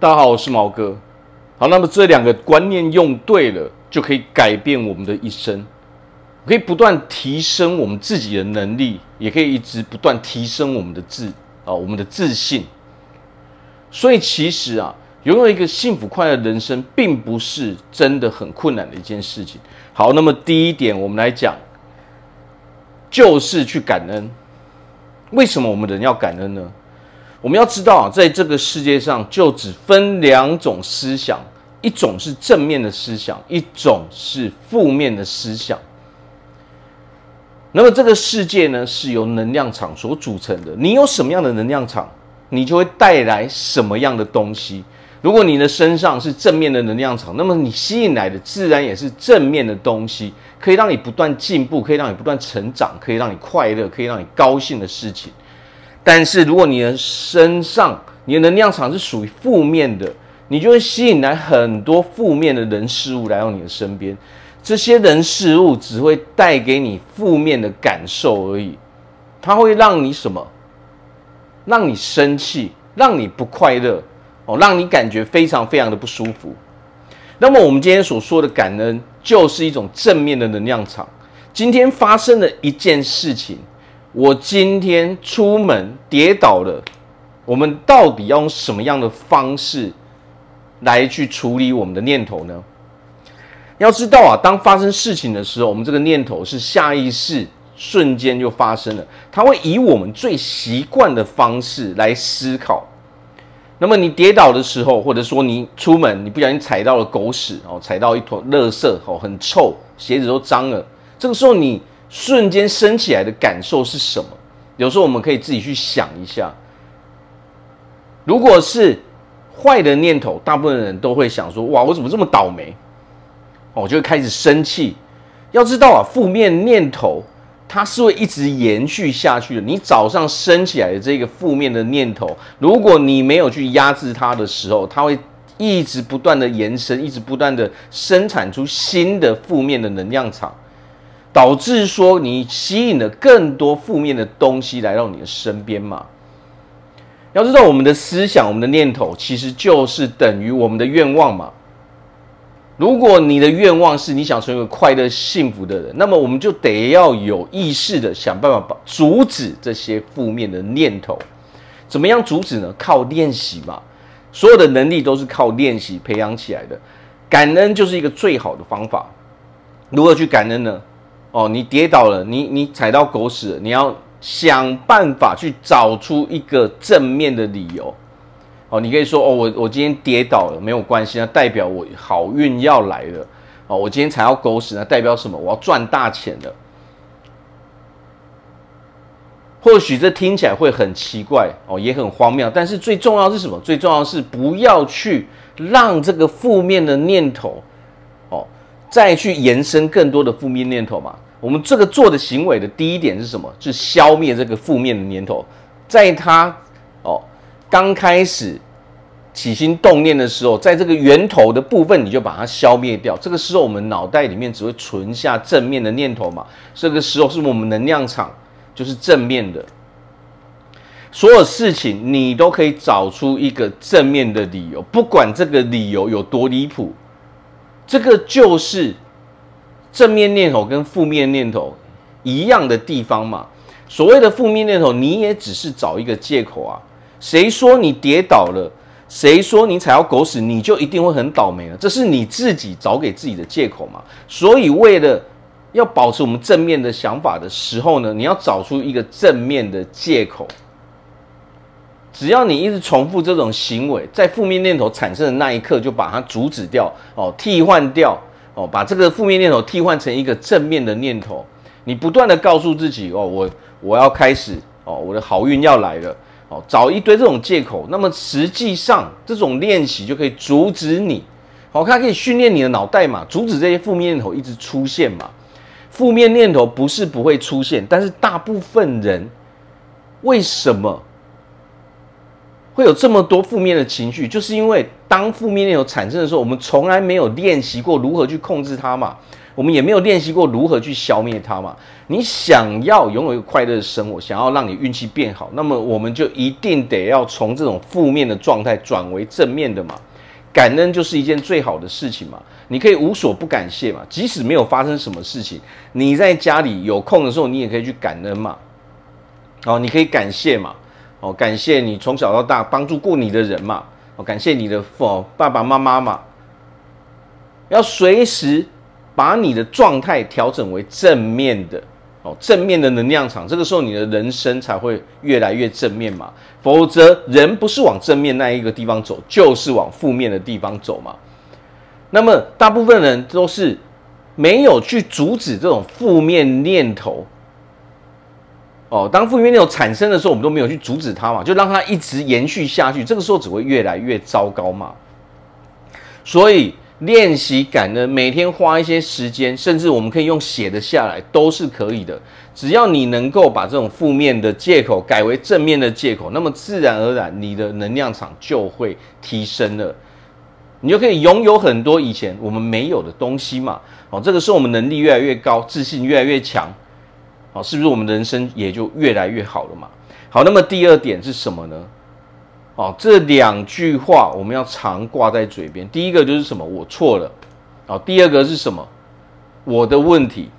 大家好，我是毛哥。好，那么这两个观念用对了，就可以改变我们的一生，可以不断提升我们自己的能力，也可以一直不断提升我们的自啊，我们的自信。所以其实啊，拥有一个幸福快乐的人生，并不是真的很困难的一件事情。好，那么第一点，我们来讲，就是去感恩。为什么我们人要感恩呢？我们要知道，在这个世界上，就只分两种思想，一种是正面的思想，一种是负面的思想。那么这个世界呢，是由能量场所组成的。你有什么样的能量场，你就会带来什么样的东西。如果你的身上是正面的能量场，那么你吸引来的自然也是正面的东西，可以让你不断进步，可以让你不断成长，可以让你快乐，可以让你高兴的事情。但是，如果你的身上你的能量场是属于负面的，你就会吸引来很多负面的人事物来到你的身边。这些人事物只会带给你负面的感受而已，它会让你什么？让你生气，让你不快乐，哦，让你感觉非常非常的不舒服。那么，我们今天所说的感恩，就是一种正面的能量场。今天发生的一件事情。我今天出门跌倒了，我们到底要用什么样的方式来去处理我们的念头呢？要知道啊，当发生事情的时候，我们这个念头是下意识瞬间就发生了，它会以我们最习惯的方式来思考。那么你跌倒的时候，或者说你出门，你不小心踩到了狗屎哦，踩到一坨垃圾哦，很臭，鞋子都脏了，这个时候你。瞬间升起来的感受是什么？有时候我们可以自己去想一下。如果是坏的念头，大部分人都会想说：“哇，我怎么这么倒霉？”，我就会开始生气。要知道啊，负面念头它是会一直延续下去的。你早上升起来的这个负面的念头，如果你没有去压制它的时候，它会一直不断的延伸，一直不断的生产出新的负面的能量场。导致说你吸引了更多负面的东西来到你的身边嘛？要知道我们的思想、我们的念头，其实就是等于我们的愿望嘛。如果你的愿望是你想成为快乐幸福的人，那么我们就得要有意识的想办法把阻止这些负面的念头。怎么样阻止呢？靠练习嘛。所有的能力都是靠练习培养起来的。感恩就是一个最好的方法。如何去感恩呢？哦，你跌倒了，你你踩到狗屎了，你要想办法去找出一个正面的理由。哦，你可以说哦，我我今天跌倒了，没有关系，那代表我好运要来了。哦，我今天踩到狗屎，那代表什么？我要赚大钱了。或许这听起来会很奇怪哦，也很荒谬，但是最重要是什么？最重要是不要去让这个负面的念头。再去延伸更多的负面念头嘛？我们这个做的行为的第一点是什么？是消灭这个负面的念头，在他哦刚开始起心动念的时候，在这个源头的部分，你就把它消灭掉。这个时候，我们脑袋里面只会存下正面的念头嘛。这个时候，是我们能量场就是正面的，所有事情你都可以找出一个正面的理由，不管这个理由有多离谱。这个就是正面念头跟负面念头一样的地方嘛。所谓的负面念头，你也只是找一个借口啊。谁说你跌倒了？谁说你踩到狗屎，你就一定会很倒霉了？这是你自己找给自己的借口嘛。所以，为了要保持我们正面的想法的时候呢，你要找出一个正面的借口。只要你一直重复这种行为，在负面念头产生的那一刻，就把它阻止掉哦，替换掉哦，把这个负面念头替换成一个正面的念头。你不断的告诉自己哦，我我要开始哦，我的好运要来了哦，找一堆这种借口。那么实际上这种练习就可以阻止你，好，它可以训练你的脑袋嘛，阻止这些负面念头一直出现嘛。负面念头不是不会出现，但是大部分人为什么？会有这么多负面的情绪，就是因为当负面念头产生的时候，我们从来没有练习过如何去控制它嘛。我们也没有练习过如何去消灭它嘛。你想要拥有一个快乐的生活，想要让你运气变好，那么我们就一定得要从这种负面的状态转为正面的嘛。感恩就是一件最好的事情嘛。你可以无所不感谢嘛，即使没有发生什么事情，你在家里有空的时候，你也可以去感恩嘛。哦，你可以感谢嘛。哦，感谢你从小到大帮助过你的人嘛。哦，感谢你的父爸爸妈妈嘛。要随时把你的状态调整为正面的哦。正面的能量场，这个时候你的人生才会越来越正面嘛。否则，人不是往正面那一个地方走，就是往负面的地方走嘛。那么，大部分人都是没有去阻止这种负面念头。哦，当负面念头产生的时候，我们都没有去阻止它嘛，就让它一直延续下去。这个时候只会越来越糟糕嘛。所以。练习感恩，每天花一些时间，甚至我们可以用写的下来，都是可以的。只要你能够把这种负面的借口改为正面的借口，那么自然而然你的能量场就会提升了，你就可以拥有很多以前我们没有的东西嘛。哦，这个时候我们能力越来越高，自信越来越强，是不是我们人生也就越来越好了嘛？好，那么第二点是什么呢？哦，这两句话我们要常挂在嘴边。第一个就是什么？我错了。哦，第二个是什么？我的问题。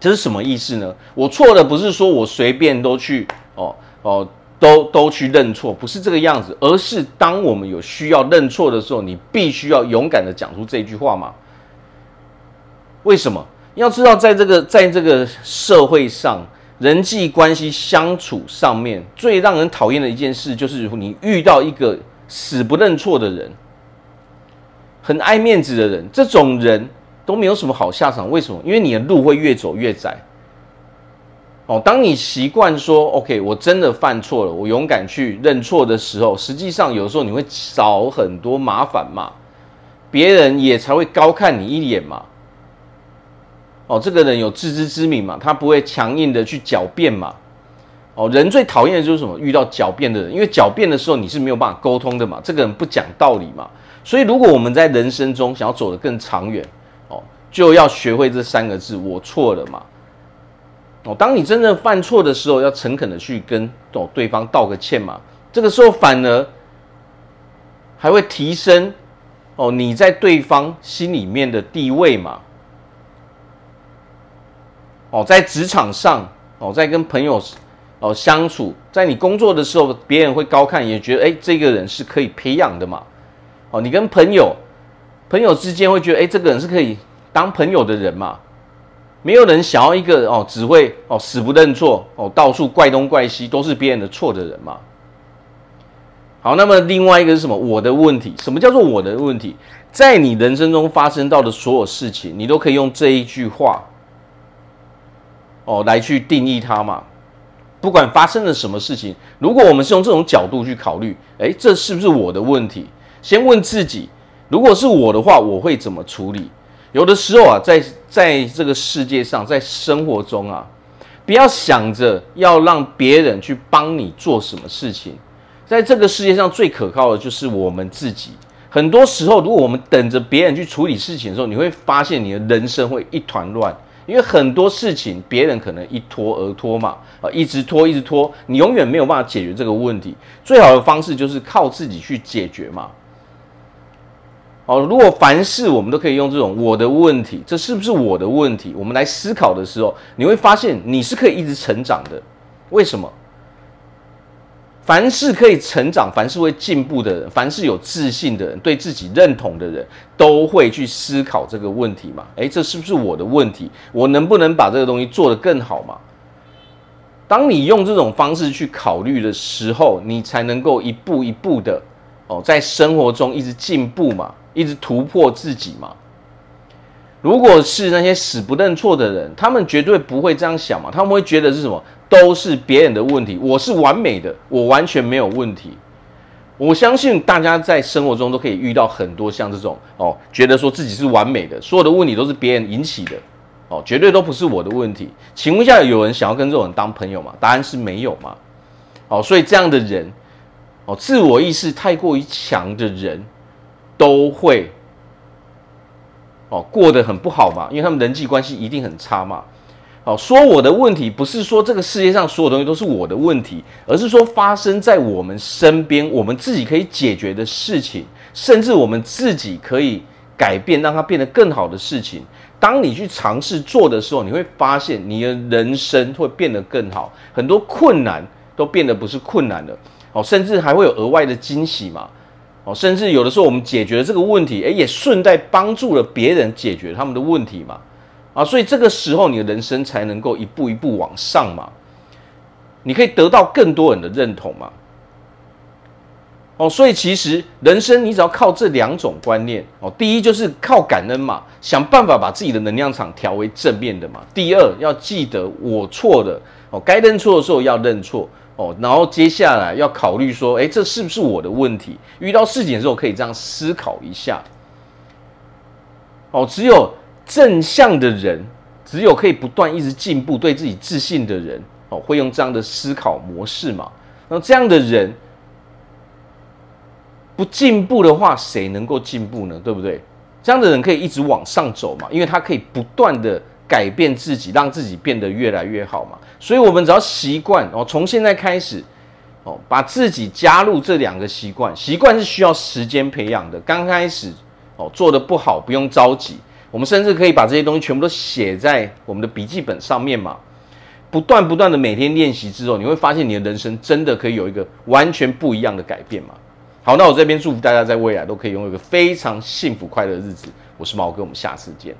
这是什么意思呢？我错了，不是说我随便都去哦哦都都去认错，不是这个样子，而是当我们有需要认错的时候，你必须要勇敢的讲出这句话嘛。为什么？要知道，在这个在这个社会上。人际关系相处上面最让人讨厌的一件事，就是你遇到一个死不认错的人，很爱面子的人，这种人都没有什么好下场。为什么？因为你的路会越走越窄。哦，当你习惯说 “OK”，我真的犯错了，我勇敢去认错的时候，实际上有时候你会少很多麻烦嘛，别人也才会高看你一眼嘛。哦，这个人有自知之明嘛，他不会强硬的去狡辩嘛。哦，人最讨厌的就是什么？遇到狡辩的人，因为狡辩的时候你是没有办法沟通的嘛。这个人不讲道理嘛。所以，如果我们在人生中想要走得更长远，哦，就要学会这三个字：我错了嘛。哦，当你真正犯错的时候，要诚恳的去跟哦对方道个歉嘛。这个时候反而还会提升哦你在对方心里面的地位嘛。哦，在职场上，哦，在跟朋友哦相处，在你工作的时候，别人会高看，也觉得哎，这个人是可以培养的嘛。哦，你跟朋友朋友之间会觉得哎，这个人是可以当朋友的人嘛。没有人想要一个哦，只会哦死不认错哦，到处怪东怪西，都是别人的错的人嘛。好，那么另外一个是什么？我的问题。什么叫做我的问题？在你人生中发生到的所有事情，你都可以用这一句话。哦，来去定义它嘛。不管发生了什么事情，如果我们是用这种角度去考虑，诶，这是不是我的问题？先问自己，如果是我的话，我会怎么处理？有的时候啊，在在这个世界上，在生活中啊，不要想着要让别人去帮你做什么事情。在这个世界上，最可靠的就是我们自己。很多时候，如果我们等着别人去处理事情的时候，你会发现你的人生会一团乱。因为很多事情别人可能一拖而拖嘛，啊，一直拖一直拖，你永远没有办法解决这个问题。最好的方式就是靠自己去解决嘛。哦，如果凡事我们都可以用这种我的问题，这是不是我的问题？我们来思考的时候，你会发现你是可以一直成长的。为什么？凡是可以成长、凡是会进步的人，凡是有自信的人，对自己认同的人，都会去思考这个问题嘛？诶，这是不是我的问题？我能不能把这个东西做得更好嘛？当你用这种方式去考虑的时候，你才能够一步一步的哦，在生活中一直进步嘛，一直突破自己嘛。如果是那些死不认错的人，他们绝对不会这样想嘛，他们会觉得是什么？都是别人的问题，我是完美的，我完全没有问题。我相信大家在生活中都可以遇到很多像这种哦，觉得说自己是完美的，所有的问题都是别人引起的，哦，绝对都不是我的问题。请问一下，有人想要跟这种人当朋友吗？答案是没有嘛。哦，所以这样的人，哦，自我意识太过于强的人，都会哦，过得很不好嘛，因为他们人际关系一定很差嘛。哦，说我的问题不是说这个世界上所有东西都是我的问题，而是说发生在我们身边，我们自己可以解决的事情，甚至我们自己可以改变，让它变得更好的事情。当你去尝试做的时候，你会发现你的人生会变得更好，很多困难都变得不是困难了。哦，甚至还会有额外的惊喜嘛。甚至有的时候我们解决了这个问题，诶，也顺带帮助了别人解决他们的问题嘛。啊，所以这个时候你的人生才能够一步一步往上嘛，你可以得到更多人的认同嘛。哦，所以其实人生你只要靠这两种观念哦，第一就是靠感恩嘛，想办法把自己的能量场调为正面的嘛。第二要记得我错了哦，该认错的时候要认错哦，然后接下来要考虑说，诶，这是不是我的问题？遇到事情的时候可以这样思考一下。哦，只有。正向的人，只有可以不断一直进步、对自己自信的人，哦，会用这样的思考模式嘛？那这样的人不进步的话，谁能够进步呢？对不对？这样的人可以一直往上走嘛？因为他可以不断的改变自己，让自己变得越来越好嘛。所以，我们只要习惯哦，从现在开始哦，把自己加入这两个习惯。习惯是需要时间培养的，刚开始哦，做的不好不用着急。我们甚至可以把这些东西全部都写在我们的笔记本上面嘛，不断不断的每天练习之后，你会发现你的人生真的可以有一个完全不一样的改变嘛。好，那我这边祝福大家在未来都可以拥有一个非常幸福快乐的日子。我是毛哥，我们下次见。